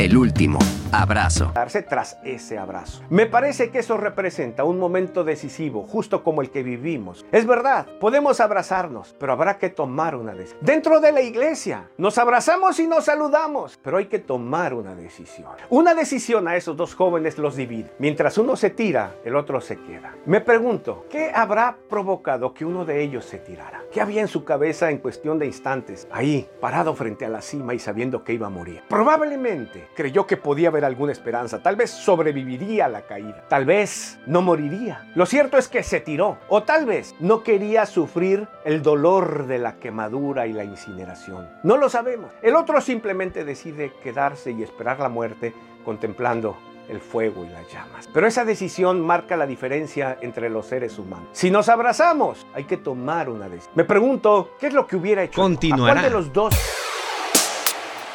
El último abrazo. Darse tras ese abrazo. Me parece que eso representa un momento decisivo, justo como el que vivimos. Es verdad, podemos abrazarnos, pero habrá que tomar una decisión. Dentro de la iglesia, nos abrazamos y nos saludamos, pero hay que tomar una decisión. Una decisión a esos dos jóvenes los divide. Mientras uno se tira, el otro se queda. Me pregunto, ¿qué habrá provocado que uno de ellos se tirara? ¿Qué había en su cabeza en cuestión de instantes? Ahí, parado frente a la cima y sabiendo que iba a morir. Probablemente creyó que podía haber alguna esperanza. Tal vez sobreviviría a la caída. Tal vez no moriría. Lo cierto es que se tiró. O tal vez no quería sufrir el dolor de la quemadura y la incineración. No lo sabemos. El otro simplemente decide quedarse y esperar la muerte contemplando el fuego y las llamas. Pero esa decisión marca la diferencia entre los seres humanos. Si nos abrazamos, hay que tomar una decisión. Me pregunto, ¿qué es lo que hubiera hecho? Continuará. ¿A cuál de los dos